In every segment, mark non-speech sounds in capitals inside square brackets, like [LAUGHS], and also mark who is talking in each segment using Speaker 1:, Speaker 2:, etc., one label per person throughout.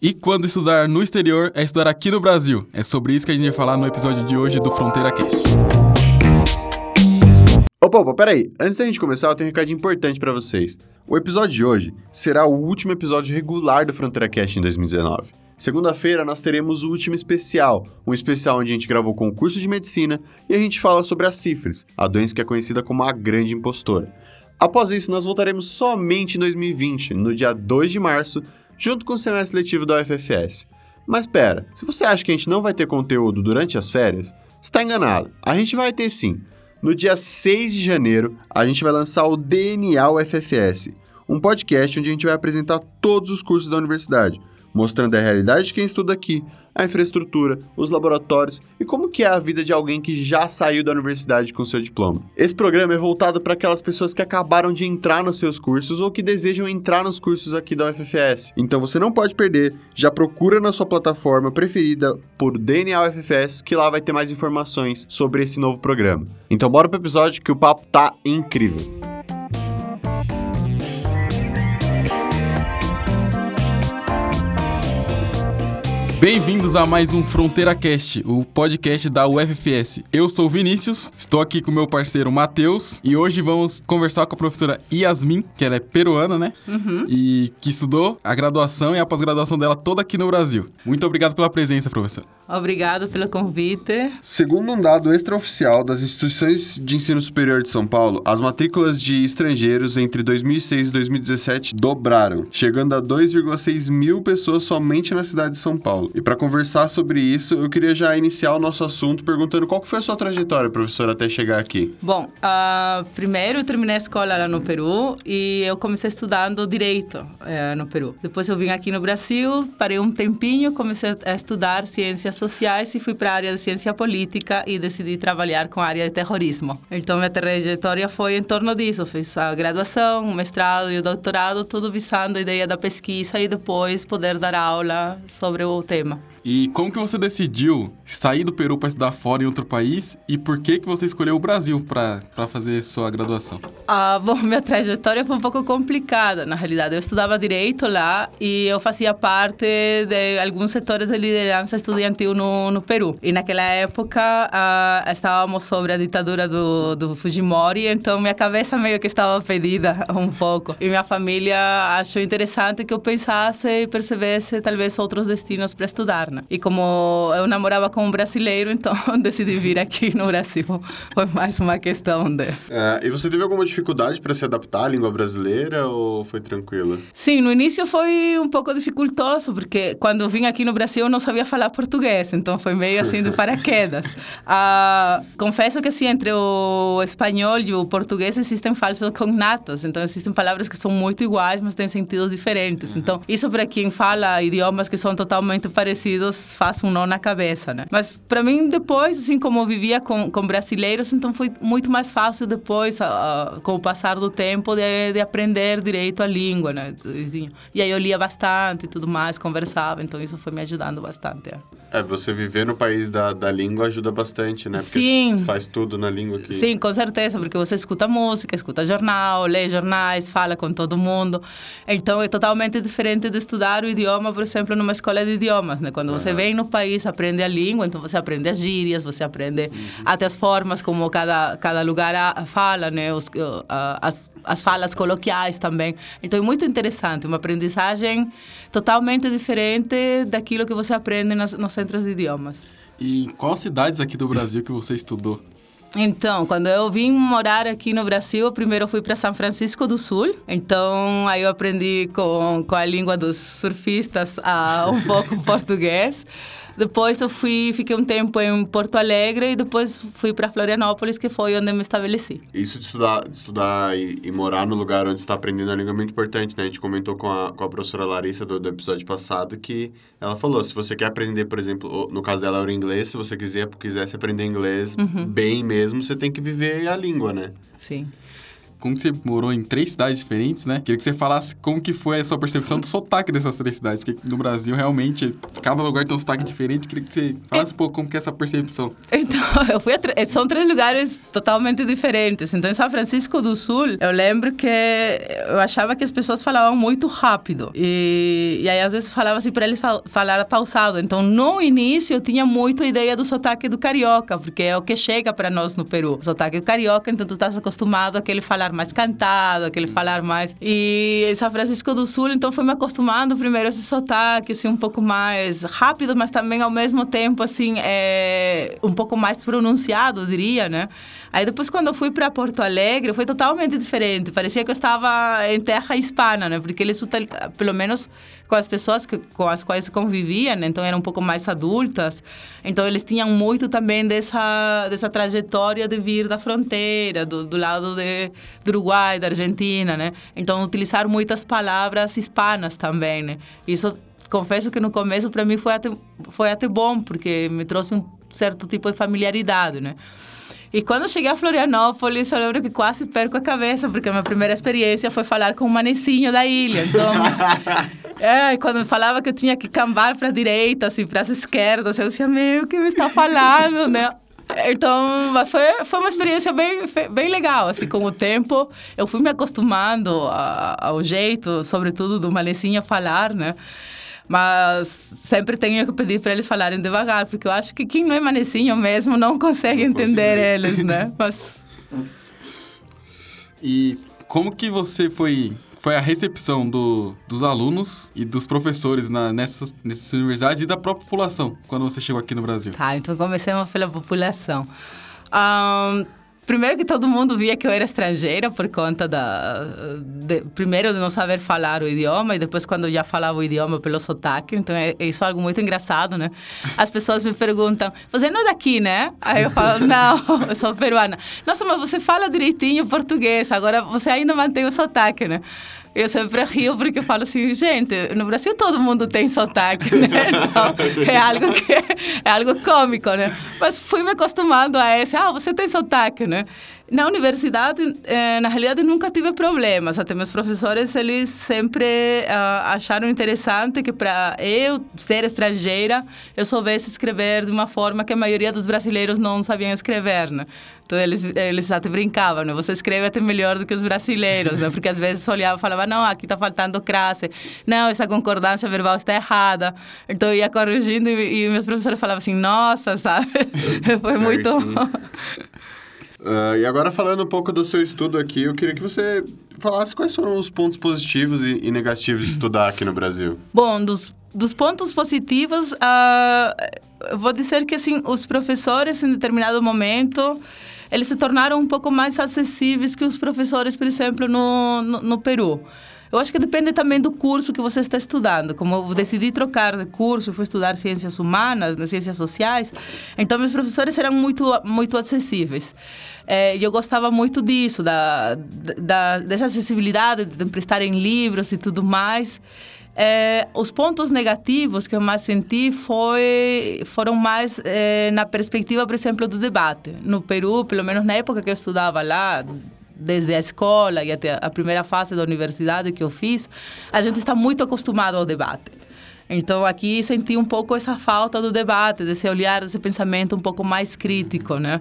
Speaker 1: E quando estudar no exterior é estudar aqui no Brasil. É sobre isso que a gente vai falar no episódio de hoje do Fronteira Cast.
Speaker 2: Opa, opa, peraí. Antes da gente começar, eu tenho um recado importante para vocês. O episódio de hoje será o último episódio regular do Fronteira Cast em 2019. Segunda-feira nós teremos o último especial, um especial onde a gente gravou concurso de medicina e a gente fala sobre a sífilis, a doença que é conhecida como a grande impostora. Após isso, nós voltaremos somente em 2020, no dia 2 de março, junto com o semestre letivo da UFFS. Mas pera, se você acha que a gente não vai ter conteúdo durante as férias, está enganado. A gente vai ter sim. No dia 6 de janeiro, a gente vai lançar o DNA UFFS, um podcast onde a gente vai apresentar todos os cursos da universidade mostrando a realidade de quem estuda aqui, a infraestrutura, os laboratórios e como que é a vida de alguém que já saiu da universidade com seu diploma. Esse programa é voltado para aquelas pessoas que acabaram de entrar nos seus cursos ou que desejam entrar nos cursos aqui da UFFS. Então você não pode perder, já procura na sua plataforma preferida por DNA UFFS que lá vai ter mais informações sobre esse novo programa. Então bora pro episódio que o papo tá incrível.
Speaker 1: Bem-vindos a mais um Fronteira Cast, o podcast da UFFS. Eu sou o Vinícius, estou aqui com meu parceiro Matheus e hoje vamos conversar com a professora Yasmin, que ela é peruana, né?
Speaker 3: Uhum.
Speaker 1: E que estudou a graduação e a pós-graduação dela toda aqui no Brasil. Muito obrigado pela presença, professora.
Speaker 3: Obrigado pelo convite.
Speaker 2: Segundo um dado extraoficial das instituições de ensino superior de São Paulo, as matrículas de estrangeiros entre 2006 e 2017 dobraram, chegando a 2,6 mil pessoas somente na cidade de São Paulo. E para conversar sobre isso, eu queria já iniciar o nosso assunto perguntando qual foi a sua trajetória, professora, até chegar aqui.
Speaker 3: Bom, uh, primeiro eu terminei a escola lá no Peru e eu comecei estudando direito uh, no Peru. Depois eu vim aqui no Brasil, parei um tempinho, comecei a estudar ciências sociais e fui para a área de ciência política e decidi trabalhar com a área de terrorismo. Então minha trajetória foi em torno disso, fiz a graduação, o mestrado e o doutorado, tudo visando a ideia da pesquisa e depois poder dar aula sobre o tema tema.
Speaker 1: E como que você decidiu sair do Peru para estudar fora em outro país e por que que você escolheu o Brasil para fazer sua graduação?
Speaker 3: Ah, [LAUGHS] bom, minha trajetória foi um pouco complicada, na realidade. Eu estudava direito lá e eu fazia parte de alguns setores de liderança estudantil no, no Peru. E naquela época ah, estávamos sobre a ditadura do, do Fujimori, então minha cabeça meio que estava perdida [LAUGHS] um pouco. E minha família achou interessante que eu pensasse e percebesse talvez outros destinos para estudar. E como eu namorava com um brasileiro, então [LAUGHS] decidi vir aqui no Brasil. Foi mais uma questão de.
Speaker 2: É, e você teve alguma dificuldade para se adaptar à língua brasileira ou foi tranquila?
Speaker 3: Sim, no início foi um pouco dificultoso, porque quando eu vim aqui no Brasil eu não sabia falar português, então foi meio assim de [LAUGHS] paraquedas. ah, confesso que assim, entre o espanhol e o português existem falsos cognatos, então existem palavras que são muito iguais, mas têm sentidos diferentes. Uhum. Então, isso para quem fala idiomas que são totalmente parecidos faz um nó na cabeça, né? Mas para mim depois, assim como eu vivia com, com brasileiros, então foi muito mais fácil depois, uh, com o passar do tempo, de, de aprender direito a língua, né? E aí eu lia bastante e tudo mais, conversava, então isso foi me ajudando bastante.
Speaker 2: É, você viver no país da, da língua ajuda bastante, né?
Speaker 3: Porque Sim.
Speaker 2: faz tudo na língua que...
Speaker 3: Sim, com certeza, porque você escuta música, escuta jornal, lê jornais, fala com todo mundo. Então é totalmente diferente de estudar o idioma, por exemplo, numa escola de idiomas, né? Quando você vem no país, aprende a língua, então você aprende as gírias, você aprende uhum. até as formas como cada, cada lugar fala, né? Os, as, as falas coloquiais também. Então é muito interessante, uma aprendizagem totalmente diferente daquilo que você aprende nos, nos centros de idiomas.
Speaker 1: E em quais cidades aqui do Brasil que você estudou?
Speaker 3: Então, quando eu vim morar aqui no Brasil, primeiro eu fui para São Francisco do Sul. Então, aí eu aprendi com, com a língua dos surfistas a, um [LAUGHS] pouco português. Depois eu fui, fiquei um tempo em Porto Alegre e depois fui para Florianópolis, que foi onde eu me estabeleci.
Speaker 2: Isso de estudar, de estudar e, e, morar no lugar onde está aprendendo a língua é muito importante, né? A gente comentou com a, com a professora Larissa do, do episódio passado que ela falou, se você quer aprender, por exemplo, no caso dela era o inglês, se você quiser, quisesse aprender inglês uhum. bem mesmo, você tem que viver a língua, né?
Speaker 3: Sim.
Speaker 1: Como você morou em três cidades diferentes, né? Queria que você falasse como que foi a sua percepção do sotaque dessas três cidades, porque no Brasil, realmente, cada lugar tem um sotaque diferente. Queria que você falasse um pouco como que é essa percepção.
Speaker 3: Então, [LAUGHS] eu fui são três lugares totalmente diferentes. Então, em São Francisco do Sul, eu lembro que eu achava que as pessoas falavam muito rápido. E, e aí, às vezes, falava assim para eles falar pausado. Então, no início, eu tinha muito a ideia do sotaque do carioca, porque é o que chega para nós no Peru. O sotaque carioca, então tu estás acostumado àquele falar mais cantado, aquele falar mais. E São Francisco do Sul, então fui me acostumando primeiro a esse sotaque, assim, um pouco mais rápido, mas também ao mesmo tempo, assim, é, um pouco mais pronunciado, diria, né? Aí depois, quando eu fui para Porto Alegre, foi totalmente diferente. Parecia que eu estava em terra hispana, né? Porque eles, pelo menos com as pessoas que, com as quais conviviam, né? então eram um pouco mais adultas. Então eles tinham muito também dessa dessa trajetória de vir da fronteira, do, do lado de, do Uruguai, da Argentina, né? Então utilizar muitas palavras hispanas também, né? Isso confesso que no começo para mim foi até foi até bom porque me trouxe um certo tipo de familiaridade, né? E quando cheguei a Florianópolis, eu lembro que quase perco a cabeça, porque a minha primeira experiência foi falar com o manecinho da ilha. Então, [LAUGHS] é, quando falava que eu tinha que cambar para a direita, assim, para as esquerdas, eu dizia, meu, o que me está falando, né? Então, foi, foi uma experiência bem, bem legal, assim, com o tempo. Eu fui me acostumando ao jeito, sobretudo, do manecinho falar, né? Mas sempre tenho que pedir para eles falarem devagar, porque eu acho que quem não é manecinho mesmo não consegue não entender eles, né? Mas...
Speaker 1: E como que você foi foi a recepção do, dos alunos e dos professores na, nessas, nessas universidades e da própria população quando você chegou aqui no Brasil?
Speaker 3: Tá, então comecemos pela população. Um, Primeiro que todo mundo via que eu era estrangeira por conta da... De, primeiro de não saber falar o idioma e depois quando eu já falava o idioma pelo sotaque. Então, é, isso é algo muito engraçado, né? As pessoas me perguntam, você não é daqui, né? Aí eu falo, [LAUGHS] não, eu sou peruana. Nossa, mas você fala direitinho português, agora você ainda mantém o sotaque, né? Eu sempre rio porque eu falo assim, gente, no Brasil todo mundo tem sotaque, né? [LAUGHS] Então, é algo que é algo cômico, né? Mas fui me acostumando a esse, ah, você tem sotaque, né? Na universidade, eh, na realidade, nunca tive problemas. Até meus professores, eles sempre uh, acharam interessante que para eu ser estrangeira, eu soubesse escrever de uma forma que a maioria dos brasileiros não sabiam escrever, né? Então, eles, eles até brincavam, né? Você escreve até melhor do que os brasileiros, né? Porque às vezes olhava e falava, não, aqui está faltando crase. Não, essa concordância verbal está errada. Então, eu ia corrigindo e, e meus professores falavam assim, nossa, sabe? [LAUGHS] Foi muito...
Speaker 2: Uh, e agora falando um pouco do seu estudo aqui, eu queria que você falasse quais foram os pontos positivos e, e negativos de estudar aqui no Brasil.
Speaker 3: Bom, dos, dos pontos positivos, uh, vou dizer que assim, os professores em determinado momento eles se tornaram um pouco mais acessíveis que os professores, por exemplo, no, no, no Peru. Eu acho que depende também do curso que você está estudando. Como eu decidi trocar de curso, fui estudar ciências humanas, né, ciências sociais, então meus professores eram muito muito acessíveis. É, e eu gostava muito disso, da, da, dessa acessibilidade, de emprestarem livros e tudo mais. É, os pontos negativos que eu mais senti foi, foram mais é, na perspectiva, por exemplo, do debate. No Peru, pelo menos na época que eu estudava lá, desde a escola e até a primeira fase da universidade que eu fiz, a gente está muito acostumado ao debate. Então aqui senti um pouco essa falta do debate, desse olhar, desse pensamento um pouco mais crítico, né?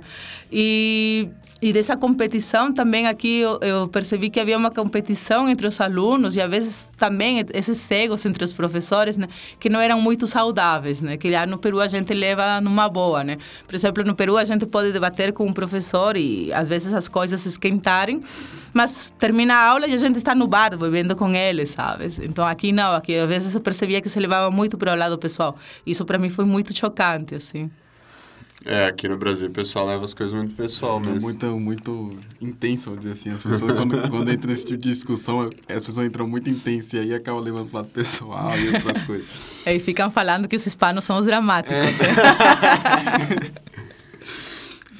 Speaker 3: E e dessa competição também aqui eu, eu, percebi que havia uma competição entre os alunos e às vezes também esses cegos entre os professores, né, que não eram muito saudáveis, né, que lá no Peru a gente leva numa boa, né. Por exemplo, no Peru a gente pode debater com um professor e às vezes as coisas esquentarem, mas termina a aula e a gente está no bar bebendo com eles, sabe? Então aqui não, aqui às vezes eu percebia que se levava muito para o lado pessoal. Isso para mim foi muito chocante, assim.
Speaker 2: É, aqui no Brasil o pessoal leva as coisas muito pessoal mesmo.
Speaker 1: É muito, muito intenso, vou dizer assim. As pessoas, quando, [LAUGHS] quando entram nesse tipo de discussão, as pessoas entram muito intensas e aí acabam levando para o lado pessoal e outras [LAUGHS] coisas.
Speaker 3: E ficam falando que os hispanos são os dramáticos. É.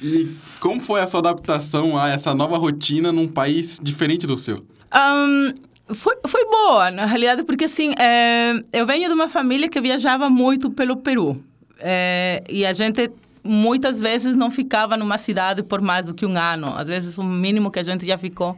Speaker 3: [LAUGHS]
Speaker 1: e como foi a sua adaptação a essa nova rotina num país diferente do seu?
Speaker 3: Um, foi, foi boa, na realidade, porque assim, é, eu venho de uma família que viajava muito pelo Peru. É, e a gente muitas vezes não ficava numa cidade por mais do que um ano. Às vezes o mínimo que a gente já ficou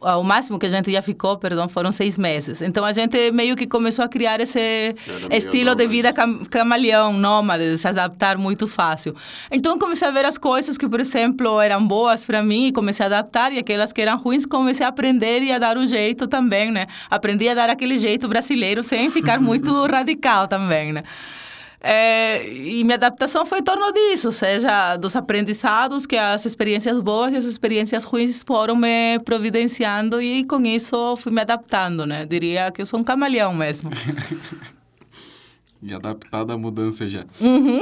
Speaker 3: o máximo que a gente já ficou, perdão, foram seis meses. Então a gente meio que começou a criar esse estilo de vida cam camaleão, nômade, se adaptar muito fácil. Então comecei a ver as coisas que, por exemplo, eram boas para mim e comecei a adaptar, e aquelas que eram ruins comecei a aprender e a dar um jeito também, né? Aprendi a dar aquele jeito brasileiro sem ficar muito [LAUGHS] radical também, né? É, e minha adaptação foi em torno disso, seja dos aprendizados, que as experiências boas e as experiências ruins foram me providenciando e com isso fui me adaptando, né? Diria que eu sou um camaleão mesmo. [LAUGHS]
Speaker 1: e adaptada à mudança já.
Speaker 3: Uhum.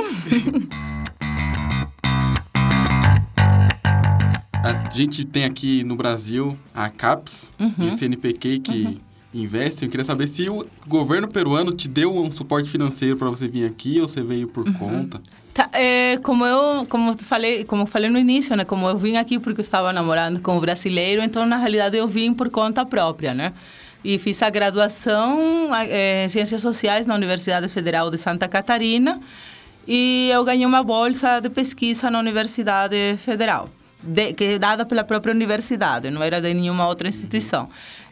Speaker 1: a gente tem aqui no Brasil a CAPES uhum. e o CNPq que uhum investem. Eu queria saber se o governo peruano te deu um suporte financeiro para você vir aqui ou você veio por uhum. conta.
Speaker 3: Tá, é, como eu como falei como falei no início né como eu vim aqui porque eu estava namorando com um brasileiro então na realidade eu vim por conta própria né e fiz a graduação é, em ciências sociais na Universidade Federal de Santa Catarina e eu ganhei uma bolsa de pesquisa na Universidade Federal de, que é dada pela própria universidade não era de nenhuma outra instituição uhum.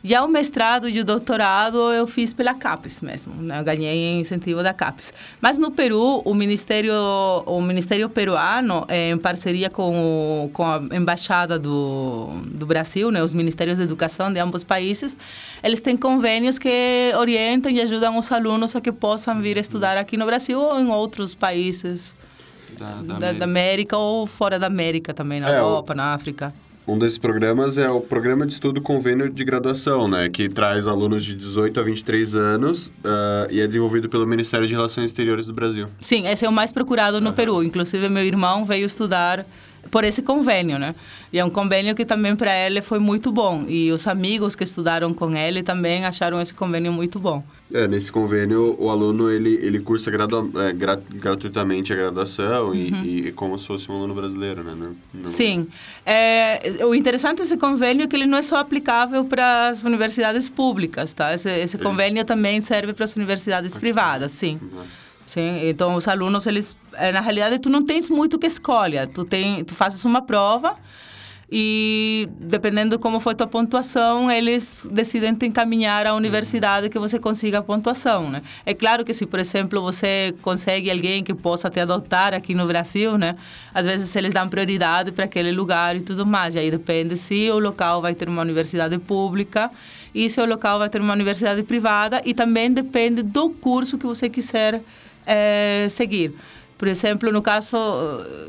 Speaker 3: Já o mestrado e o doutorado eu fiz pela CAPES mesmo, né? Eu ganhei incentivo da CAPES. Mas no Peru, o Ministério, o Ministério peruano, é, em parceria com, com a Embaixada do, do Brasil, né? os Ministérios de Educação de ambos países, eles têm convênios que orientam e ajudam os alunos a que possam vir estudar aqui no Brasil ou em outros países. Da, da, da, América. da América. ou fora da América também, na é, Europa, o... na África.
Speaker 2: Um desses programas é o Programa de Estudo Convênio de Graduação, né? Que traz alunos de 18 a 23 anos uh, e é desenvolvido pelo Ministério de Relações Exteriores do Brasil.
Speaker 3: Sim, esse é o mais procurado no uhum. Peru. Inclusive, meu irmão veio estudar por esse convênio, né? E é um convênio que também para ele foi muito bom. E os amigos que estudaram com ele também acharam esse convênio muito bom.
Speaker 2: É, nesse convênio, o aluno, ele, ele cursa gradua, é, gra, gratuitamente a graduação uhum. e, e, como se fosse um aluno brasileiro, né? No,
Speaker 3: no... Sim. É, o interessante desse convênio é que ele não é só aplicável para as universidades públicas, tá? Esse, esse convênio também serve para as universidades okay. privadas, sim. Nossa. Sim, então os alunos, eles, na realidade, tu não tens muito que escolha. Tu, tem, tu fazes uma prova e, dependendo como foi tua pontuação, eles decidem te encaminhar à universidade que você consiga a pontuação, né? É claro que se, por exemplo, você consegue alguém que possa te adotar aqui no Brasil, né? Às vezes eles dão prioridade para aquele lugar e tudo mais. E aí depende se o local vai ter uma universidade pública e se o local vai ter uma universidade privada e também depende do curso que você quiser é, seguir. Por exemplo, no caso,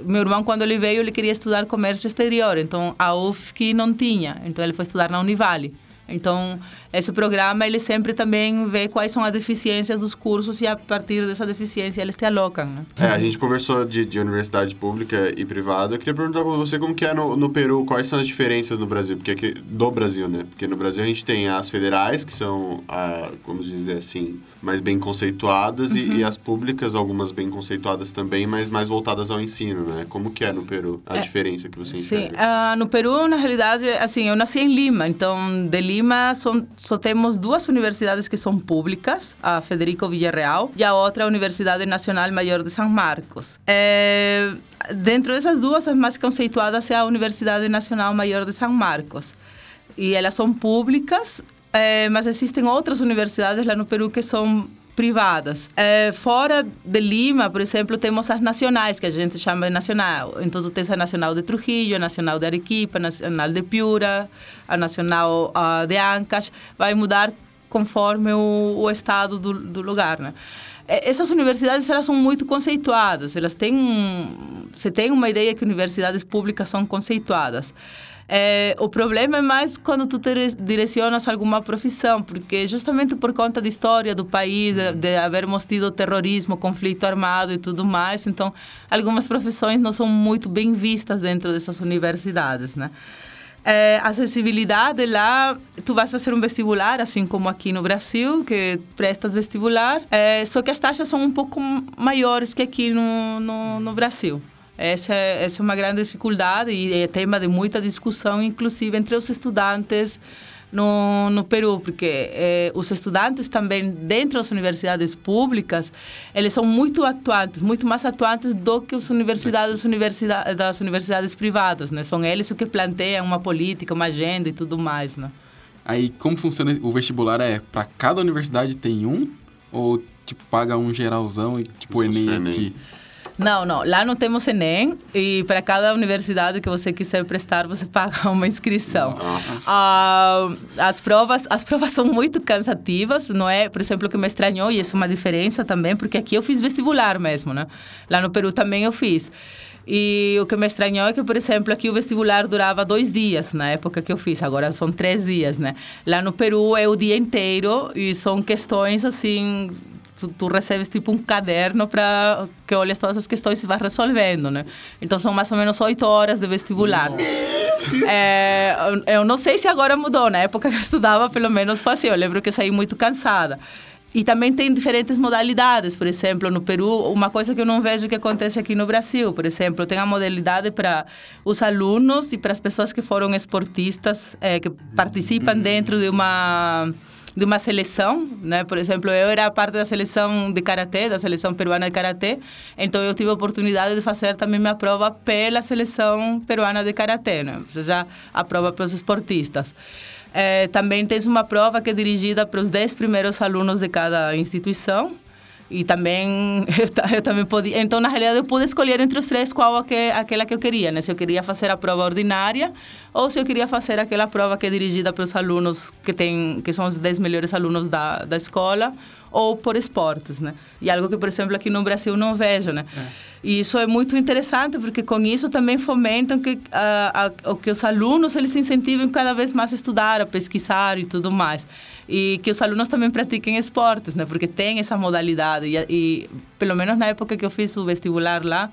Speaker 3: meu irmão, quando ele veio, ele queria estudar comércio exterior. Então, a UFSC não tinha. Então, ele foi estudar na Univale. Então, esse programa, ele sempre também vê quais são as deficiências dos cursos e a partir dessa deficiência eles te alocam, né?
Speaker 2: É, a gente conversou de, de universidade pública e privada. Eu queria perguntar para você como que é no, no Peru, quais são as diferenças no Brasil, porque aqui, do Brasil, né? Porque no Brasil a gente tem as federais, que são, a, como dizer assim, mais bem conceituadas uhum. e, e, as públicas, algumas bem conceituadas também, mas mais voltadas ao ensino, né? Como que é no Peru a é, diferença que você enxerga?
Speaker 3: Sim, uh, no Peru, na realidade, assim, eu nasci em Lima, então de Lima são só temos duas universidades que são públicas, a Federico Villarreal e a outra a Universidade Nacional Maior de São Marcos. É, dentro dessas duas, as mais conceituadas é a Universidade Nacional Maior de São Marcos. E elas são públicas, é, mas existem outras universidades lá no Peru que são privadas. É, fora de Lima, por exemplo, temos as nacionais, que a gente chama de nacional. Então, tens a Nacional de Trujillo, a Nacional de Arequipa, a Nacional de Piura, a Nacional uh, de Ancash. Vai mudar conforme o, o estado do, do lugar, né? Essas universidades elas são muito conceituadas, elas têm você tem uma ideia que universidades públicas são conceituadas. É, o problema é mais quando tu direcionas alguma profissão, porque justamente por conta da história do país, de, de havermos tido terrorismo, conflito armado e tudo mais, então algumas profissões não são muito bem vistas dentro dessas universidades, né? É, acessibilidade lá, tu vais fazer um vestibular, assim como aqui no Brasil, que prestas vestibular, é, só que as taxas são um pouco maiores que aqui no, no, no Brasil. Essa é, essa é uma grande dificuldade e é tema de muita discussão, inclusive entre os estudantes no, no Peru, porque eh, os estudantes também dentro das universidades públicas, eles são muito atuantes, muito mais atuantes do que as universidades, universidade, das universidades privadas, né? São eles o que planteiam uma política, uma agenda e tudo mais, né?
Speaker 1: Aí, como funciona o vestibular? É para cada universidade tem um? Ou, tipo, paga um geralzão e, tipo, o Enem, Enem aqui?
Speaker 3: Não, não. Lá não temos Enem e para cada universidade que você quiser prestar, você paga [LAUGHS] uma inscrição. Ah, as provas, as provas são muito cansativas, não é? Por exemplo, o que me estranhou e isso é uma diferença também, porque aqui eu fiz vestibular mesmo, né? Lá no Peru também eu fiz. E o que me estranhou é que, por exemplo, aqui o vestibular durava dois dias na época que eu fiz, agora são três dias, né? Lá no Peru é o dia inteiro e são questões assim. Tu, tu recebes tipo um caderno para que olhas todas as questões e vai resolvendo, né? Então são mais ou menos oito horas de vestibular. [LAUGHS] É, eu não sei se agora mudou, na época que eu estudava, pelo menos foi assim. Eu lembro que saí muito cansada. E também tem diferentes modalidades. Por exemplo, no Peru, uma coisa que eu não vejo que acontece aqui no Brasil, por exemplo, tem a modalidade para os alunos e para as pessoas que foram esportistas, é, que participam dentro de uma de uma seleção, né? Por exemplo, eu era parte da seleção de karatê, da seleção peruana de karatê, então eu tive a oportunidade de fazer também minha prova pela seleção peruana de karatê, né? Ou seja, a prova para os esportistas. É, também tens uma prova que é dirigida para os 10 primeiros alunos de cada instituição. E também, [LAUGHS] eu, também podia... Então, na realidade, eu pude escolher entre os três qual que, aquela que eu queria, né? Se eu queria fazer a prova ordinária ou se eu queria fazer aquela prova que é dirigida para os alunos que, tem, que são os 10 melhores alunos da, da escola ou por esportes, né? E algo que, por exemplo, aqui no Brasil não vejo, né? É. E isso é muito interessante porque com isso também fomentam que uh, que os alunos eles incentivem cada vez mais a estudar, a pesquisar e tudo mais. E que os alunos também pratiquem esportes, né? Porque tem essa modalidade e, e pelo menos na época que eu fiz o vestibular lá,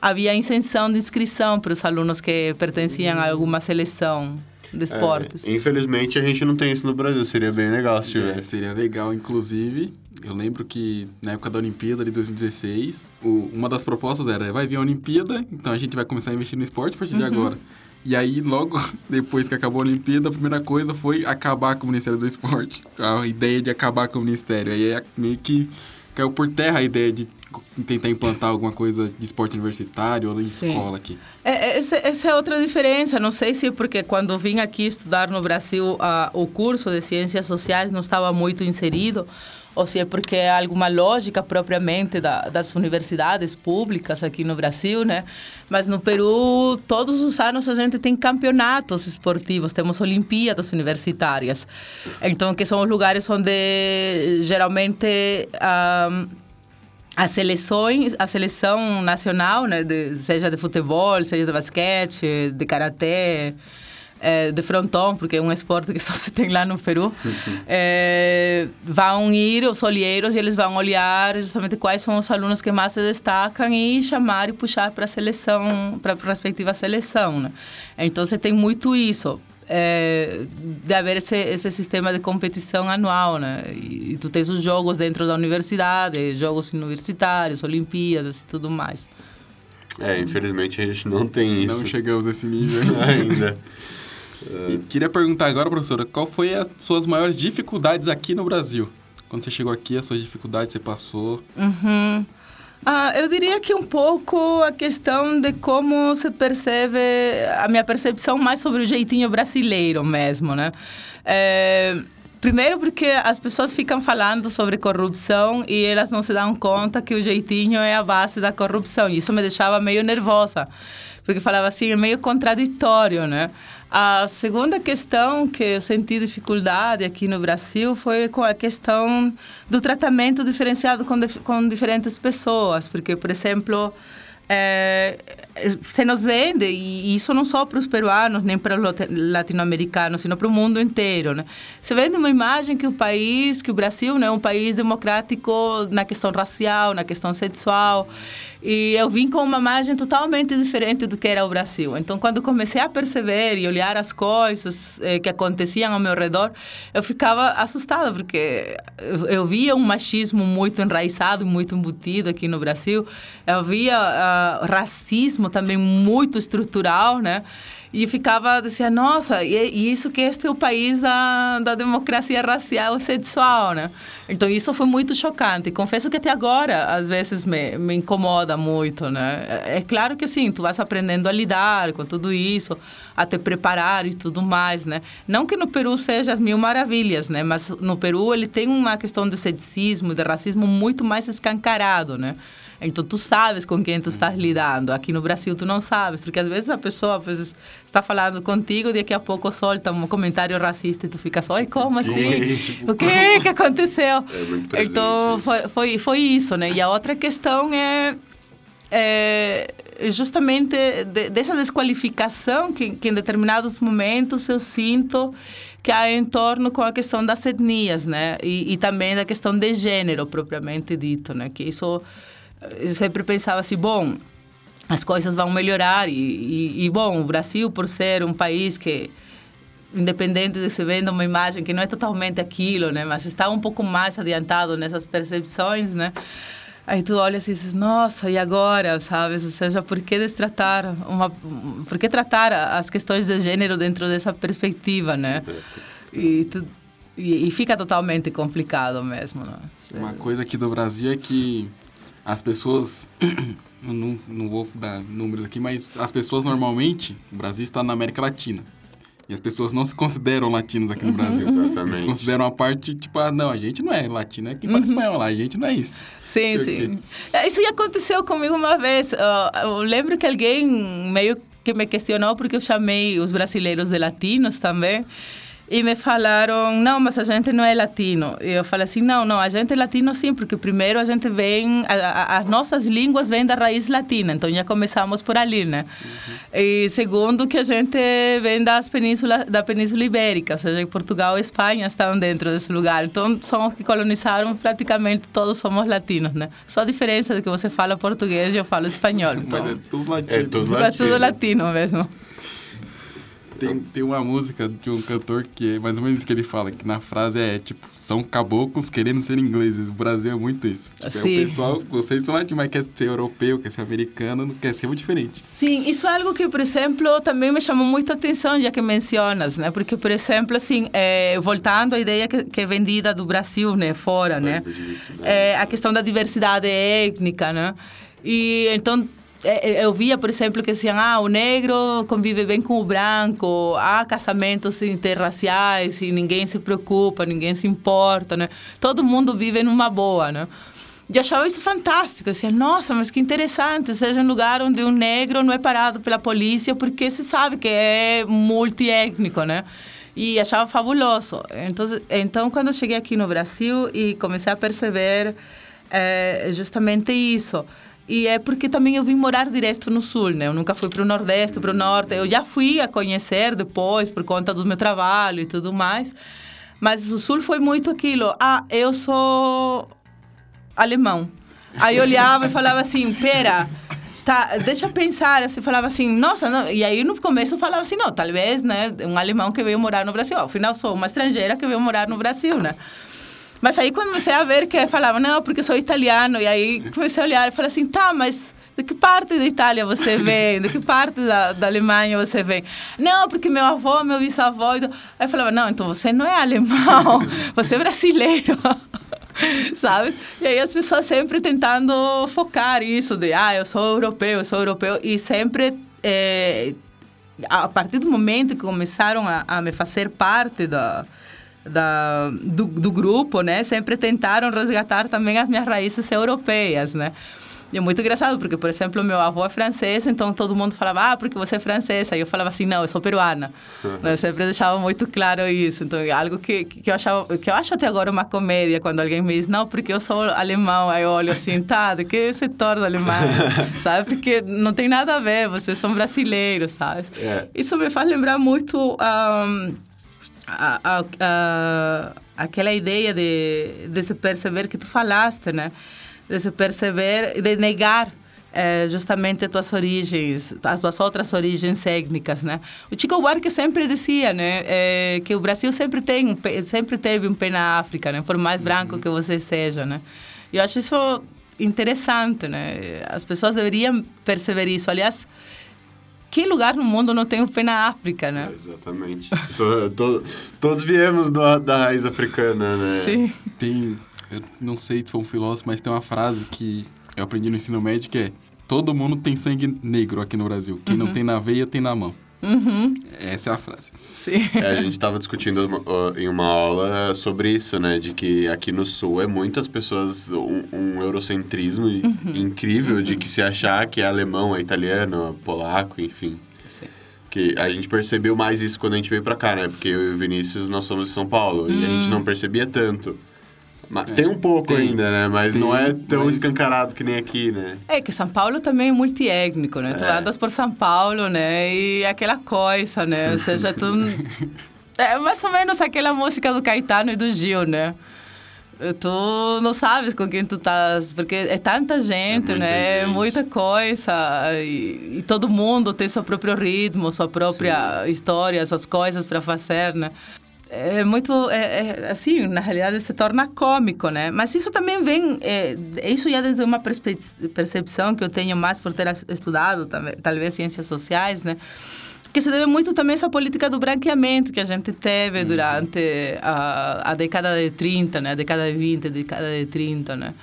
Speaker 3: havia isenção de inscrição para os alunos que pertenciam a alguma seleção de esportes.
Speaker 2: É, infelizmente a gente não tem isso no Brasil, seria bem legal se tivesse.
Speaker 1: É, seria legal, inclusive. Eu lembro que na época da Olimpíada de 2016, o, uma das propostas era: vai vir a Olimpíada, então a gente vai começar a investir no esporte a partir uhum. de agora. E aí, logo [LAUGHS] depois que acabou a Olimpíada, a primeira coisa foi acabar com o Ministério do Esporte. A ideia de acabar com o Ministério. Aí é meio que caiu por terra a ideia de tentar implantar alguma coisa de esporte universitário ou Sim. escola aqui.
Speaker 3: É, é, essa, essa, é outra diferença. Não sei se porque quando vim aqui estudar no Brasil, o curso de ciências sociais não estava muito inserido, ou se é porque é alguma lógica propriamente da, das universidades públicas aqui no Brasil, né? Mas no Peru, todos os anos a gente tem campeonatos esportivos, temos Olimpíadas universitárias. Então, que são os lugares onde geralmente... Um, as seleções, a seleção nacional, né, de, seja de futebol, seja de basquete, de karatê, é, de frontão, porque é um esporte que [LAUGHS] só se tem lá no Peru, é, vão ir os olheiros e eles vão olhar justamente quais são os alunos que mais se destacam e chamar e puxar para a seleção, para a respectiva seleção, né? Então, você tem muito isso é, de haver esse, esse sistema de competição anual, né? E, e, tu tens os jogos dentro da universidade, jogos universitários, Olimpíadas e tudo mais.
Speaker 2: É, infelizmente a gente não tem isso.
Speaker 1: Não chegamos nesse nível [LAUGHS]
Speaker 2: ainda.
Speaker 1: é. Queria perguntar agora, professora, qual foi as suas maiores dificuldades aqui no Brasil? Quando você chegou aqui, as suas dificuldades você passou?
Speaker 3: Uhum. Ah, eu diria que um pouco a questão de como se percebe, a minha percepção mais sobre o jeitinho brasileiro mesmo, né? É, primeiro porque as pessoas ficam falando sobre corrupção e elas não se dão conta que o jeitinho é a base da corrupção. Isso me deixava meio nervosa, porque falava assim, é meio contraditório, né? A segunda questão que eu senti dificuldade aqui no Brasil foi com a questão do tratamento diferenciado com, com diferentes pessoas, porque, por exemplo, é, se nos vende, e isso não só para os peruanos, nem para os latino-americanos, sino para o mundo inteiro, né? Se vende uma imagem que o país, que o Brasil né, é um país democrático na questão racial, na questão sexual, e eu vim com uma imagem totalmente diferente do que era o Brasil. Então, quando comecei a perceber e olhar as coisas eh, que aconteciam ao meu redor, eu ficava assustada, porque eu, via um machismo muito enraizado, muito embutido aqui no Brasil. Eu via uh, racismo também muito estrutural, né? E ficava, dizia, nossa, e, e, isso que este é o país da, da democracia racial e sexual, né? Então, isso foi muito chocante. Confesso que até agora, às vezes, me, me incomoda muito, né? É, é claro que, sim, tu vas aprendendo a lidar com tudo isso, a te preparar e tudo mais, né? Não que no Peru seja as mil maravilhas, né? Mas no Peru ele tem uma questão de sexismo, de racismo muito mais escancarado, né? Então tu sabes com quem tu estás lidando. Aqui no Brasil tu não sabes, porque às vezes a pessoa às vezes, está falando contigo e daqui a pouco solta um comentário racista e tu fica só, como assim? [LAUGHS] Tipo, o que que aconteceu?
Speaker 2: É
Speaker 3: então foi, foi, foi isso, né? E a outra questão é, é justamente de, dessa desqualificação que, que em determinados momentos eu sinto que há em torno com a questão das etnias, né? E, e também da questão de gênero propriamente dito, né? Que isso eu sempre pensava assim, bom, as coisas vão melhorar e, e, e, bom, o Brasil por ser um país que independente de se vendo uma imagem que não é totalmente aquilo, né, mas está um pouco mais adiantado nessas percepções, né? Aí tu olha assim e nossa, e agora, sabes? Ou seja, por que destratar uma por que tratar as questões de gênero dentro dessa perspectiva, né? E tu, e, e, fica totalmente complicado mesmo, né?
Speaker 1: Uma coisa aqui do Brasil é que as pessoas. [CLEARS THROAT] não, não vou dar números aqui, mas as pessoas normalmente. O Brasil está na América Latina. E as pessoas não se consideram latinos aqui no uhum. Brasil.
Speaker 2: Exatamente.
Speaker 1: Eles consideram a parte, tipo, ah, não, a gente não é latino, é quem fala uhum. espanhol lá, a gente não é isso.
Speaker 3: Sim, sim. É, isso já aconteceu comigo uma vez. Eu lembro que alguém meio que me questionou porque eu chamei os brasileiros de latinos também. E me falaram, não, mas a gente não é latino. E eu falei assim, não, não, a gente é latino sim, porque primeiro a gente vem, a, a, as nossas línguas vêm da raiz latina, então já começamos por ali, né? Uhum. E segundo que a gente vem das península, da Península Ibérica, ou seja, Portugal e Espanha estão dentro desse lugar. Então, somos que colonizaram, praticamente todos somos latinos, né? Só a diferença é que você fala português e eu falo espanhol. [LAUGHS] Então,
Speaker 1: mas é tudo latino.
Speaker 2: É tudo latino.
Speaker 3: É tudo latino mesmo.
Speaker 1: Tem, tem uma música de um cantor que é mais ou menos isso que ele fala, que na frase é tipo, são caboclos querendo ser ingleses. O Brasil é muito isso. Tipo,
Speaker 3: Sim.
Speaker 1: É o pessoal, vocês são latinos, mas quer ser europeu, quer ser americano, não quer ser muito diferente.
Speaker 3: Sim, isso é algo que, por exemplo, também me chamou muita atenção, já que mencionas, né? Porque, por exemplo, assim, é, voltando à ideia que, que, é vendida do Brasil, né? Fora, né? É, a questão da diversidade étnica, né? E então eu via, por exemplo, que diziam, ah, o negro convive bem com o branco, há casamentos interraciais e ninguém se preocupa, ninguém se importa, né? Todo mundo vive numa boa, né? E achava isso fantástico. Assim, nossa, mas que interessante. Seja um lugar onde um negro não é parado pela polícia porque se sabe que é multiétnico, né? E achava fabuloso. Então, então quando eu cheguei aqui no Brasil e comecei a perceber é, justamente isso e é porque também eu vim morar direto no sul, né? Eu nunca fui para o Nordeste, para o Norte. Eu já fui a conhecer depois, por conta do meu trabalho e tudo mais. Mas o sul foi muito aquilo. Ah, eu sou alemão. Aí eu olhava e falava assim, pera, tá, deixa eu pensar. Assim, falava assim, nossa, não. e aí no começo eu falava assim, não, talvez, né, um alemão que veio morar no Brasil. Afinal, sou uma estrangeira que veio morar no Brasil, né? Mas aí quando comecei a ver que falava, não, porque sou italiano, e aí comecei a olhar e falei assim, tá, mas de que parte da Itália você vem? De que parte da, da Alemanha você vem? Não, porque meu avô, meu bisavô... Aí eu falava, não, então você não é alemão, [LAUGHS] você é brasileiro. [LAUGHS] Sabe? E aí as pessoas sempre tentando focar isso de, ah, eu sou europeu, eu sou europeu. E sempre, é, a partir do momento que começaram a, a me fazer parte da da, do, do grupo, né, sempre tentaram resgatar também as minhas raízes europeias, né? E é muito engraçado, porque, por exemplo, meu avô é francês, então todo mundo falava, ah, porque você é francesa. E eu falava assim, não, eu sou peruana. Uhum. Eu sempre deixava muito claro isso. Então, é algo que, que, eu achava, que eu acho até agora uma comédia, quando alguém me diz, não, porque eu sou alemão. Aí eu olho assim, tá, de que setor do alemão? [LAUGHS] sabe? Porque não tem nada a ver, vocês são brasileiros, sabe? É. Isso me faz lembrar muito... Um, a, a, a, aquela ideia de, de se perceber que tu falaste, né? De se perceber, de negar é, justamente as tuas origens, as tuas outras origens étnicas, né? O Chico Buarque sempre dizia, né, é, que o Brasil sempre tem, sempre teve um pé na África, né? Por mais branco uhum. que você seja, né? Eu acho isso interessante, né? As pessoas deveriam perceber isso. Aliás, que lugar no mundo não tem o pé na África, né?
Speaker 2: É, exatamente. to, to, todos viemos do, da raiz africana, né?
Speaker 3: Sim.
Speaker 1: Tem, eu não sei se foi um filósofo, mas tem uma frase que eu aprendi no ensino médio que é todo mundo tem sangue negro aqui no Brasil. Quem
Speaker 3: Uhum.
Speaker 1: não tem na veia, tem na mão. Essa é a frase.
Speaker 3: Sim.
Speaker 2: É, a gente estava discutindo uma- ó, em uma aula sobre isso, né? De que aqui no Sul é muitas pessoas, um, um eurocentrismo incrível de que se achar que é alemão, é italiano, é polaco, enfim.
Speaker 3: Sim.
Speaker 2: Que a gente percebeu mais isso quando a gente veio pra cá, né? Porque eu e o Vinícius, nós somos de São Paulo. E a gente não percebia tanto. Mas tem um pouco
Speaker 1: tem.
Speaker 2: ainda, né? Mas
Speaker 1: Tem,
Speaker 2: não é tão
Speaker 1: mas-
Speaker 2: escancarado que nem aqui, né?
Speaker 3: É que São Paulo também é multiétnico, né? Tu
Speaker 2: É.
Speaker 3: andas por São Paulo, né? E é aquela coisa, né? Ou seja, tu... [LAUGHS] É mais ou menos aquela música do Caetano e do Gil, né? Tu não sabes com quem tu estás, porque é tanta gente,
Speaker 2: muita
Speaker 3: né? É
Speaker 2: gente.
Speaker 3: muita coisa. E, e todo mundo tem seu próprio ritmo, sua própria história, suas coisas para fazer, né? É muito, é, é, assim, na realidade se torna cômico, né? Mas isso também vem, é, isso já desde uma percepção que eu tenho mais por ter estudado, talvez, talvez ciências sociais, né? Que se deve muito também a essa política do branqueamento que a gente teve durante a, a década de 30, né? A década de 20, a década de 30, né?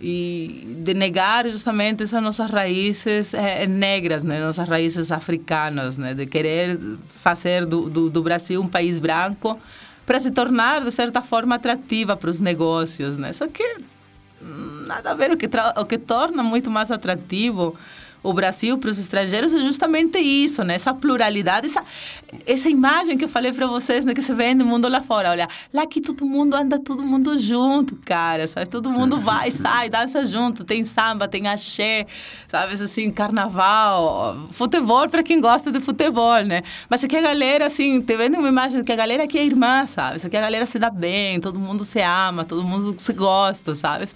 Speaker 3: E de negar justamente essas nossas raízes eh, negras, né? Nossas raízes africanas, né? De querer fazer do, do, do Brasil um país branco para se tornar, de certa forma, atrativa para os negócios, né? Só que hum, nada a ver. O que, o que torna muito mais atrativo o Brasil para os estrangeiros é justamente isso, né? Essa pluralidade, essa, essa imagem que eu falei para vocês, né? Que se vê no mundo lá fora. Olha, lá que todo mundo anda, todo mundo junto, cara, sabe? Todo mundo vai, [LAUGHS] sai, dança junto. Tem samba, tem axé, sabe? Assim, carnaval, futebol para quem gosta de futebol, né? Mas aqui a galera, assim, te vendo uma imagem que a galera aqui é irmã, sabe? Isso aqui a galera se dá bem, todo mundo se ama, todo mundo se gosta, sabe?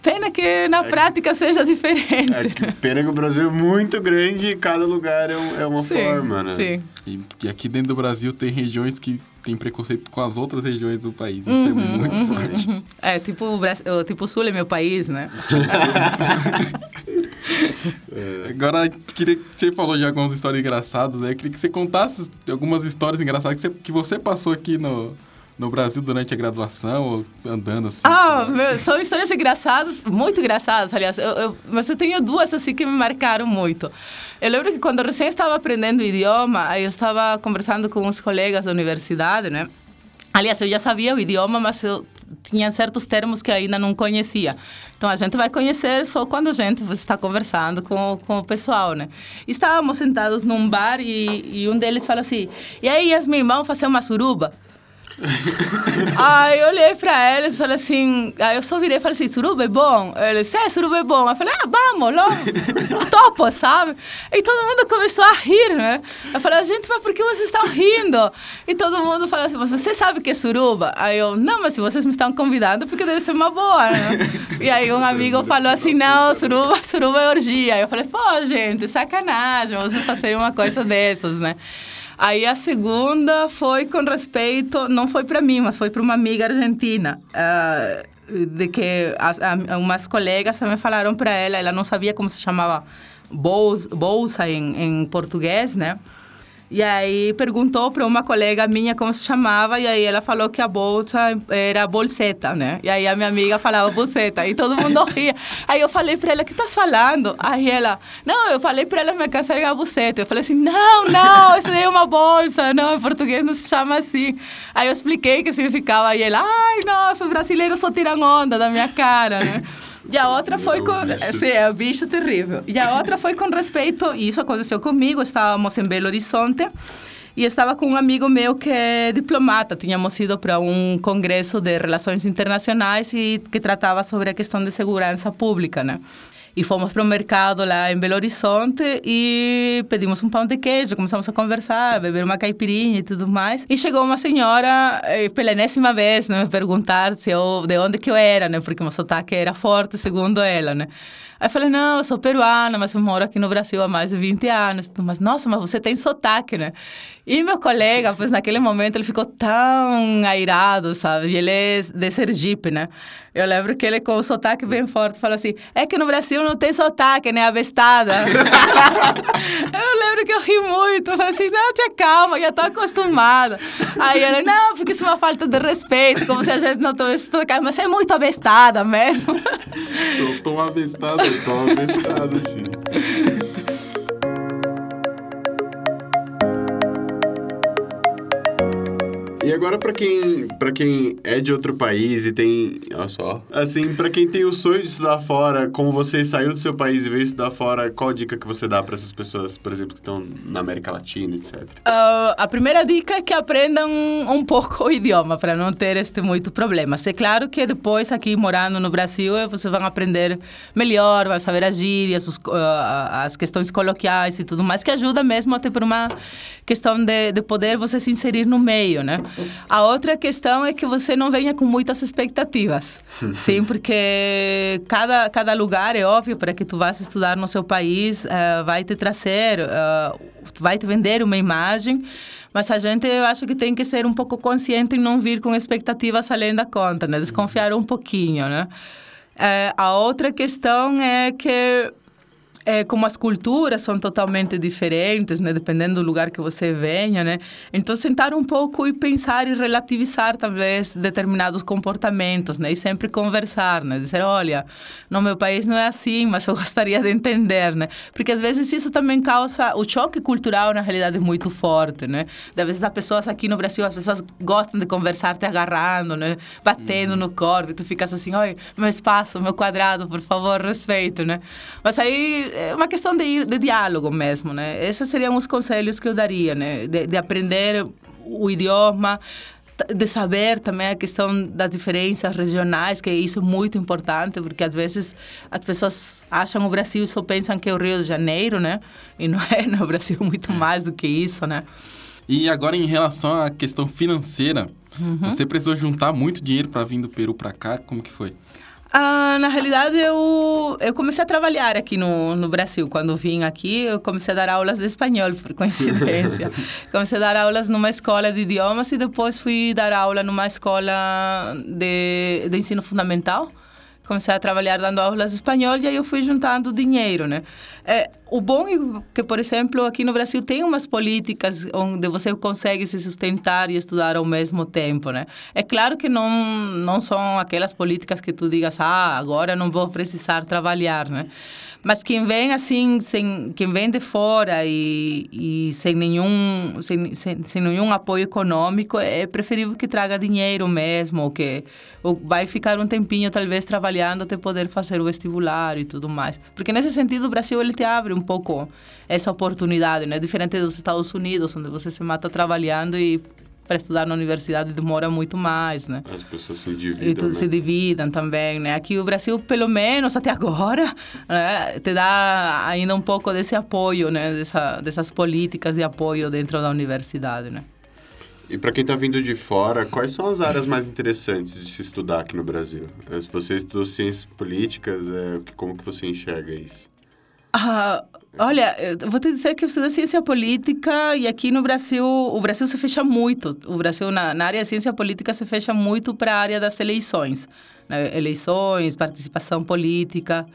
Speaker 3: Pena que na prática seja diferente.
Speaker 2: É que pena que o Brasil é muito grande e cada lugar é, um- é uma
Speaker 3: sim,
Speaker 2: forma, né?
Speaker 3: Sim.
Speaker 1: E, e aqui dentro do Brasil tem regiões que tem preconceito com as outras regiões do país. Isso
Speaker 3: Uhum,
Speaker 1: é muito forte.
Speaker 3: É, tipo, o tipo o Sul é meu país, né? [LAUGHS]
Speaker 1: Agora, queria que você falou de algumas histórias engraçadas, né? Eu queria que você contasse algumas histórias engraçadas que você, que você passou aqui no, no Brasil durante a graduação, ou andando assim.
Speaker 3: Ah, meu, são histórias engraçadas, muito engraçadas, aliás. Eu, eu- mas eu tenho duas assim que me marcaram muito. Eu lembro que quando eu recém estava aprendendo o idioma, aí eu estava conversando com uns colegas da universidade, né? Aliás, eu já sabia o idioma, mas eu tinha certos termos que ainda não conhecia. Então, a gente vai conhecer só quando a gente está conversando com, com o pessoal, né? Estávamos sentados num bar e, e um deles fala assim, e aí, Yasmin, vamos fazer uma suruba? [LAUGHS] aí eu olhei pra eles e falei assim, aí eu só virei e falei assim, suruba é bom? Ele disse, é, suruba é bom. Eu falei, ah, vamos, logo, [LAUGHS] topo, sabe? E todo mundo começou a rir, né? Eu falei, gente, mas por que vocês estão rindo? E todo mundo falou assim, mas você sabe o que é suruba? Aí eu, não, mas se vocês me estão convidando, porque deve ser uma boa, né? [LAUGHS] E aí um amigo falou assim, não, suruba, suruba é orgia. Aí eu falei, pô, gente, sacanagem, vocês fazerem uma coisa dessas, né? Aí a segunda foi com respeito, não foi para mim, mas foi para uma amiga argentina. ah, de que as, a, umas colegas também falaram para ela, ela não sabia como se chamava bolsa, bolsa em, em português, né? E aí perguntou para uma colega minha como se chamava, e aí ela falou que a bolsa era bolseta, né? E aí a minha amiga falava bolseta, e todo mundo [LAUGHS] ria. Aí eu falei para ela, o que estás falando? Aí ela, não, eu falei para ela me casar a bolseta. Eu falei assim, não, não, isso é uma bolsa, [LAUGHS] não, em português não se chama assim. Aí eu expliquei que significava, e ela, ai, nossa, os brasileiros só tiram onda da minha cara, né? E a outra foi com.
Speaker 2: bicho.
Speaker 3: Sim, é bicho terrível. E a outra foi com respeito. E isso aconteceu comigo. Estávamos em Belo Horizonte. E estava com um amigo meu que é diplomata. Tínhamos ido para um congresso de relações internacionais e que tratava sobre a questão de segurança pública, né? E fomos para o mercado lá em Belo Horizonte e pedimos um pão de queijo, começamos a conversar, beber uma caipirinha e tudo mais. E chegou uma senhora, eh, pela enésima vez, né, me perguntar se eu, de onde que eu era, né? Porque o meu sotaque era forte, segundo ela, né? Aí eu falei, não, eu sou peruana, mas eu moro aqui no Brasil há mais de 20 anos. Mas, nossa, mas você tem sotaque, né? E meu colega, [LAUGHS] pois naquele momento ele ficou tão airado, sabe? E ele é de Sergipe, né? Eu lembro que ele, com o sotaque bem forte, falou assim: é que no Brasil não tem sotaque, né? Abestada. [LAUGHS] eu lembro que eu ri muito. Eu falei assim: não, te calma, já tô acostumada. Aí ele: não, porque isso é uma falta de respeito, como se a gente não tivesse sotaque. Mas você é muito abestada mesmo.
Speaker 2: Sou tão abestada, tão abestada, filho. E agora para quem, para quem é de outro país e tem, olha só, assim, para quem tem o sonho de estudar fora, como você saiu do seu país e veio estudar fora, qual dica que você dá para essas pessoas, por exemplo, que estão na América Latina, etc? Uh,
Speaker 3: ah, a primeira dica é que aprendam um pouco o idioma para não ter este muito problema. É claro que depois aqui morando no Brasil, vocês vão aprender melhor, vão saber as gírias, os, uh, as questões coloquiais e tudo mais que ajuda mesmo até por uma questão de, de poder você se inserir no meio, né? A outra questão é que você não venha com muitas expectativas, [LAUGHS] sim, porque cada, cada lugar é óbvio para que tu vás estudar no seu país uh, vai te trazer, uh, vai te vender uma imagem. Mas a gente, eu acho que tem que ser um pouco consciente e não vir com expectativas além da conta, né? Desconfiar um pouquinho, né? Uh, a outra questão é que é, como as culturas são totalmente diferentes, né? Dependendo do lugar que você venha, né? Então, sentar um pouco e pensar e relativizar, talvez, determinados comportamentos, né? E sempre conversar, né? Dizer, olha, no meu país não é assim, mas eu [LAUGHS] gostaria de entender, né? Porque, às vezes, isso também causa... O choque cultural, na realidade, é muito forte, né? Às vezes, as pessoas aqui no Brasil, as pessoas gostam de conversar te agarrando, né? Batendo uhum. no corpo, e tu ficas assim, oi, meu espaço, meu quadrado, por favor, respeito, né? Mas aí é uma questão de, de diálogo mesmo, né? Esses seriam os conselhos que eu daria, né? De, de aprender o idioma, de saber também a questão das diferenças regionais, que isso é muito importante, porque às vezes as pessoas acham o Brasil só pensam que é o Rio de Janeiro, né? E não é, no Brasil [LAUGHS] é muito mais do que isso, né?
Speaker 1: E agora em relação à questão financeira, uhum. você precisou juntar muito dinheiro para vir do Peru para cá, como que foi?
Speaker 3: Ah, na realidade, eu, eu comecei a trabalhar aqui no, no Brasil. Quando vim aqui, eu comecei a dar aulas de espanhol, por [LAUGHS] coincidência. comecei a dar aulas numa escola de idiomas e depois fui dar aula numa escola de, de ensino fundamental comecei a trabalhar dando aulas de espanhol e aí eu fui juntando dinheiro, né? É, o bom é que, por exemplo, aqui no Brasil tem umas políticas onde você consegue se sustentar e estudar ao mesmo tempo, né? É claro que não não são aquelas políticas que tu digas, ah, agora não vou precisar trabalhar, né? Mas quem vem assim, sem, quem vem de fora e, e sem, nenhum, sem, sem, sem, nenhum apoio econômico, é preferível que traga dinheiro mesmo, ou que ou vai ficar um tempinho talvez trabalhando até poder fazer o vestibular e tudo mais. Porque nesse sentido o Brasil ele te abre um pouco essa oportunidade, né? Diferente dos Estados Unidos, onde você se mata trabalhando e para estudar na universidade demora muito mais, né?
Speaker 2: As pessoas se dividem. E né?
Speaker 3: se dividem também, né? Aqui o Brasil, pelo menos até agora, né? te dá ainda um pouco desse apoio, né? Dessa, dessas políticas de apoio dentro da universidade, né?
Speaker 2: E para quem está vindo de fora, quais são as áreas mais interessantes de se estudar aqui no Brasil? Se você estudou ciências políticas, é, como que você enxerga isso?
Speaker 3: Ah, olha, vou te dizer que eu estudo ciência política e aqui no Brasil, o Brasil se fecha muito. O Brasil, na, na área de ciência política, se fecha muito para a área das eleições. Né? Eleições, participação política.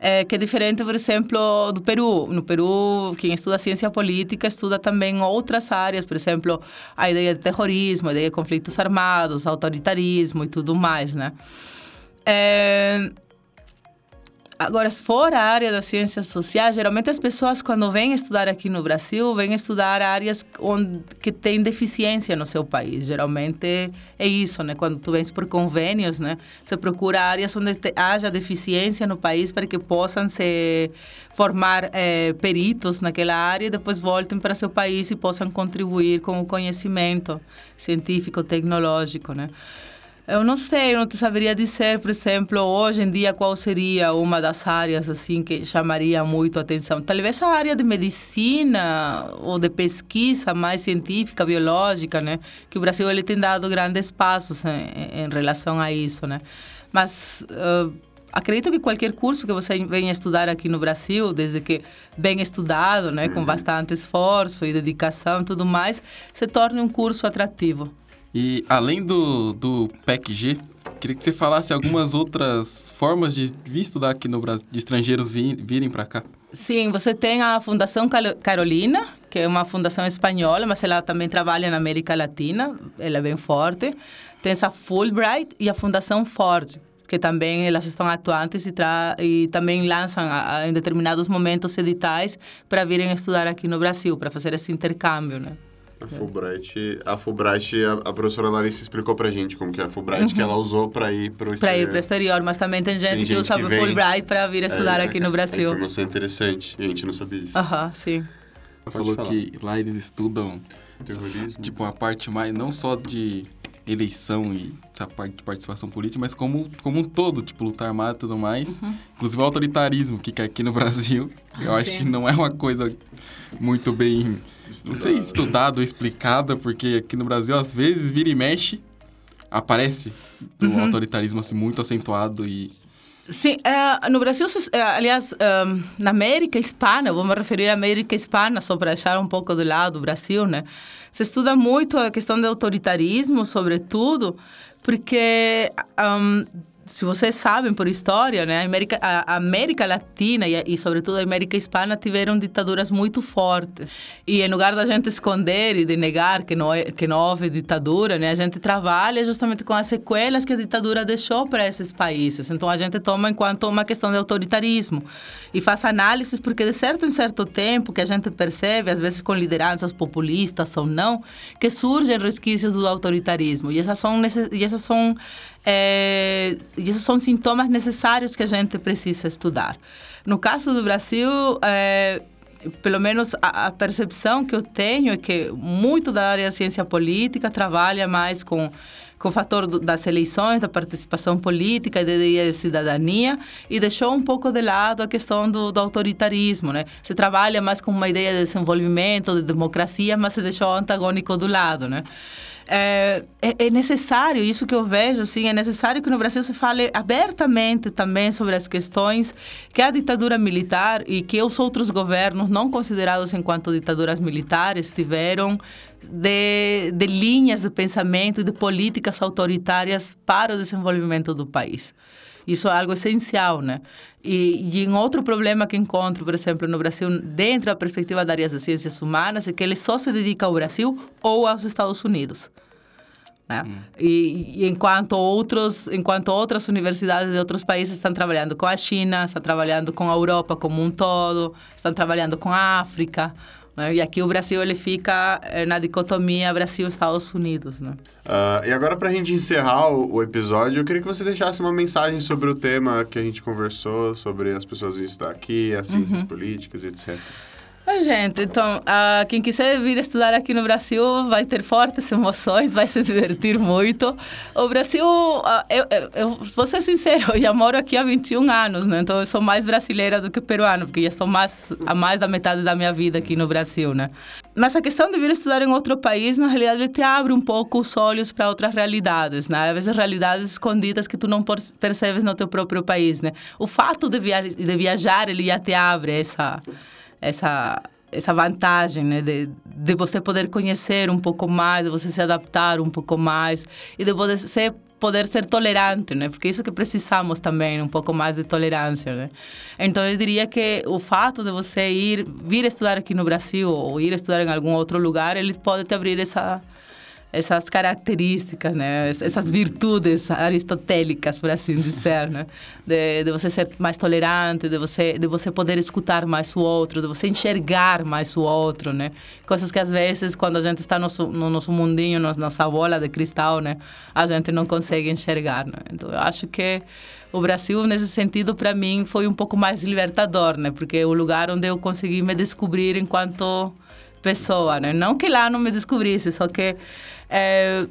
Speaker 3: É, que é diferente, por exemplo, do Peru. No Peru, quem estuda ciência política estuda também outras áreas, por exemplo, a ideia de terrorismo, a ideia de conflitos armados, autoritarismo e tudo mais, né? É, Agora, se for a área das ciências sociais, geralmente as pessoas, quando vêm estudar aqui no Brasil, vêm estudar áreas onde, que têm deficiência no seu país. Geralmente é isso, né? Quando tu vens por convênios, né? Você procura áreas onde te, haja deficiência no país para que possam se formar é, peritos naquela área e depois voltem para seu país e possam contribuir com o conhecimento científico, tecnológico, né? Eu não sei, eu não te saberia dizer, por exemplo, hoje em dia qual seria uma das áreas assim que chamaria muito a atenção. Talvez a área de medicina ou de pesquisa mais científica, biológica, né? Que o Brasil ele tem dado grandes passos em, em relação a isso, né? Mas uh, acredito que qualquer curso que você venha estudar aqui no Brasil, desde que bem estudado, né, com uhum. bastante esforço e dedicação e tudo mais, se torne um curso atrativo.
Speaker 1: E além do, do PEC-G, queria que você falasse algumas outras formas de estudar aqui no Brasil, de estrangeiros vir, virem para cá.
Speaker 3: Sim, você tem a Fundação Carolina, que é uma fundação espanhola, mas ela também trabalha na América Latina, ela é bem forte. Tem essa Fulbright e a Fundação Ford, que também elas estão atuantes e, e também lançam a, a, em determinados momentos editais para virem estudar aqui no Brasil, para fazer esse intercâmbio, né?
Speaker 2: A Fulbright, a Fulbright, a, a professora Larissa explicou pra gente como que é a Fulbright, uhum. que ela usou para ir para o exterior.
Speaker 3: Para ir para o exterior, mas também tem gente, tem gente que usa a Fulbright para vir estudar é, aqui no Brasil.
Speaker 2: A informação é interessante, a gente não sabia disso.
Speaker 3: Aham, uh -huh, sim.
Speaker 1: Ela falou falar. que lá eles estudam terrorismo, tipo a parte mais não só de eleição e essa parte de participação política, mas como, como um todo, tipo, luta armada e tudo mais. Uhum. Inclusive o autoritarismo, que aqui no [LAUGHS] Brasil, eu acho que não é uma coisa muito bem, estudado. não sei, estudada ou explicada, porque aqui no Brasil, às vezes, vira e mexe, aparece o uhum. autoritarismo assim, muito acentuado e
Speaker 3: Sim, uh, no Brasil, uh, aliás, uh, na América Hispana, vou me referir à América Hispana, só para deixar um pouco de lado o Brasil, né? Se estuda muito a questão do autoritarismo, sobretudo, porque um, se vocês sabem por história, né, a América, a América Latina e, e, sobretudo a América Hispana tiveram ditaduras muito fortes. E em lugar da gente esconder e de negar que não, é, que não houve ditadura, né, a gente trabalha justamente com as sequelas que a ditadura deixou para esses países. Então a gente toma enquanto uma questão de autoritarismo e faz análises porque de certo em certo tempo que a gente percebe, às vezes com lideranças populistas ou não, que surgem resquícios do autoritarismo. E essas são, e essas são é, esses são sintomas necessários que a gente precisa estudar. No caso do Brasil, é, pelo menos a, a, percepção que eu tenho é que muito da área da ciência política trabalha mais com, com o fator das eleições, da participação política da cidadania e deixou um pouco de lado a questão do, do, autoritarismo. Né? Se trabalha mais com uma ideia de desenvolvimento, de democracia, mas se deixou antagônico do lado. Né? É, é, é, necessário, isso que eu vejo, assim, é necessário que no Brasil se fale abertamente também sobre as questões que a ditadura militar e que os outros governos, não considerados enquanto ditaduras militares, tiveram de, de linhas de pensamento e de políticas autoritárias para o desenvolvimento do país. Isso é algo essencial, né? E, e um outro problema que encontro, por exemplo, no Brasil, dentro da perspectiva da área das ciências humanas, é que ele só se dedica ao Brasil ou aos Estados Unidos. Né? Hum. E, e, enquanto outros, enquanto outras universidades de outros países estão trabalhando com a China, estão trabalhando com a Europa como um todo, estão trabalhando com a África. Né? E aqui o Brasil ele fica eh, na dicotomia Brasil-Estados Unidos. Né?
Speaker 2: Uh, e agora, para a gente encerrar o, o, episódio, eu queria que você deixasse uma mensagem sobre o tema que a gente conversou, sobre as pessoas que estão aqui, as ciências uhum. políticas, etc.
Speaker 3: Oi, gente, então, uh, quem quiser vir estudar aqui no Brasil vai ter fortes emoções, vai se divertir muito. O Brasil, uh, eu, eu, eu, vou ser sincero, eu já moro aqui há 21 anos, né? Então, eu sou mais brasileira do que peruana, porque já estou mais, há mais da metade da minha vida aqui no Brasil, né? Mas a questão de vir estudar em outro país, na realidade, ele te abre um pouco os olhos para outras realidades, né? Às vezes, realidades escondidas que tu não percebes no teu próprio país, né? O fato de, via de viajar, ele já te abre essa essa essa vantagem né, de, de você poder conhecer um pouco mais, de você se adaptar um pouco mais e de poder ser, poder ser tolerante, né? Porque isso que precisamos também, um pouco mais de tolerância, né? Então eu diria que o fato de você ir vir estudar aqui no Brasil ou ir estudar em algum outro lugar, ele pode te abrir essa essas características, né? essas virtudes aristotélicas, por assim dizer, né? De, de, você ser mais tolerante, de você de você poder escutar mais o outro, de você enxergar mais o outro, né? Coisas que às vezes quando a gente está no, no nosso mundinho, na nossa bola de cristal, né? A gente não consegue enxergar, né? Então eu acho que o Brasil nesse sentido para mim foi um pouco mais libertador, né? Porque é o lugar onde eu consegui me descobrir enquanto pessoa, né? Não que lá não me descobrisse, só que é,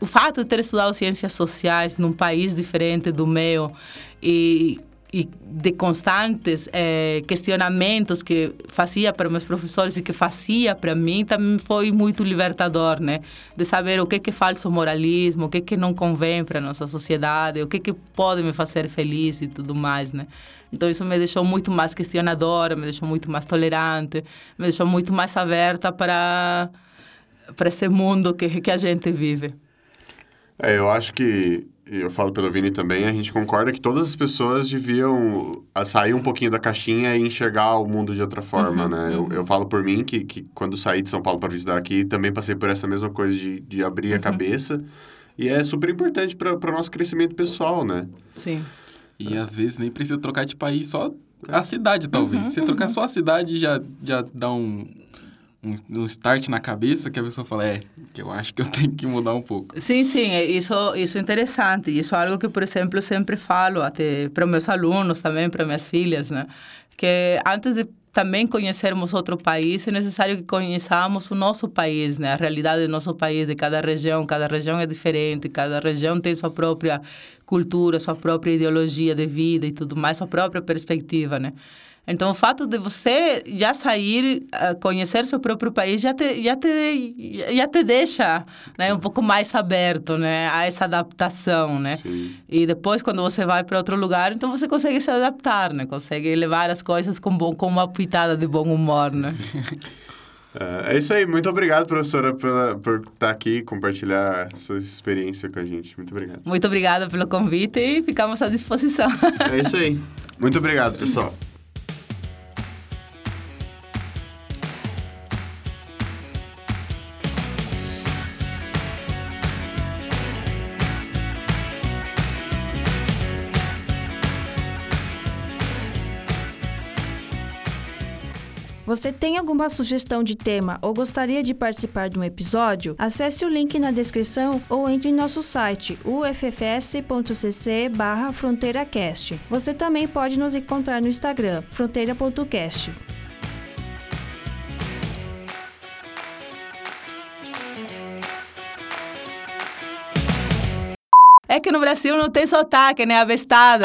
Speaker 3: o fato de ter estudado ciências sociais num país diferente do meu e, e de constantes é, questionamentos que fazia para meus professores e que fazia para mim também foi muito libertador, né? De saber o que que é falso moralismo, o que que não convém para nossa sociedade, o que que pode me fazer feliz e tudo mais, né? Então isso me deixou muito mais questionadora, me deixou muito mais tolerante, me deixou muito mais aberta para para esse mundo que, que a gente vive.
Speaker 2: É, eu acho que, e eu falo pelo Vini também, a gente concorda que todas as pessoas deviam a, sair um pouquinho da caixinha e enxergar o mundo de outra forma,
Speaker 3: Uhum,
Speaker 2: né? Eu, eu falo por mim que, que quando saí de São Paulo para visitar aqui, também passei por essa mesma coisa de, de abrir a
Speaker 3: Uhum.
Speaker 2: cabeça. E é super importante para o nosso crescimento pessoal, né?
Speaker 3: Sim.
Speaker 1: E às vezes nem precisa trocar de país, só a cidade, talvez. Se trocar só a cidade, já, já dá um, um, start na cabeça que a pessoa fala, é, que eu acho que eu [LAUGHS] tenho que mudar um pouco.
Speaker 3: Sim, sim, é- isso, isso é interessante. Isso é algo que, por exemplo, eu sempre falo até para meus alunos também, para minhas filhas, né? Que antes de também conhecermos outro país, é necessário que conheçamos o nosso país, né? A realidade do nosso país, de cada região. Cada região é diferente, cada região tem sua própria cultura, sua própria ideologia de vida e tudo mais, sua própria perspectiva, né? Então, o fato de você já sair, ah, conhecer seu próprio país, já te, já te, já te deixa né, um pouco mais aberto né, a essa adaptação, né?
Speaker 2: Sim.
Speaker 3: E depois, quando você vai para outro lugar, então você consegue se adaptar, né? Consegue levar as coisas com, bom, com uma pitada de bom humor, né? [LAUGHS]
Speaker 2: É, é isso aí. Muito obrigado, professora, pela, por estar aqui e compartilhar sua experiência com a gente. Muito obrigado.
Speaker 3: Muito obrigada pelo convite e ficamos à disposição.
Speaker 2: É isso aí. Muito obrigado, pessoal. [LAUGHS]
Speaker 4: Você tem alguma sugestão de tema ou gostaria de participar de um episódio? Acesse o link na descrição ou entre em nosso site uffs.cc barra fronteiracast. Você também pode nos encontrar no Instagram, fronteira.cast.
Speaker 3: É que no Brasil não tem sotaque, né? Abestada.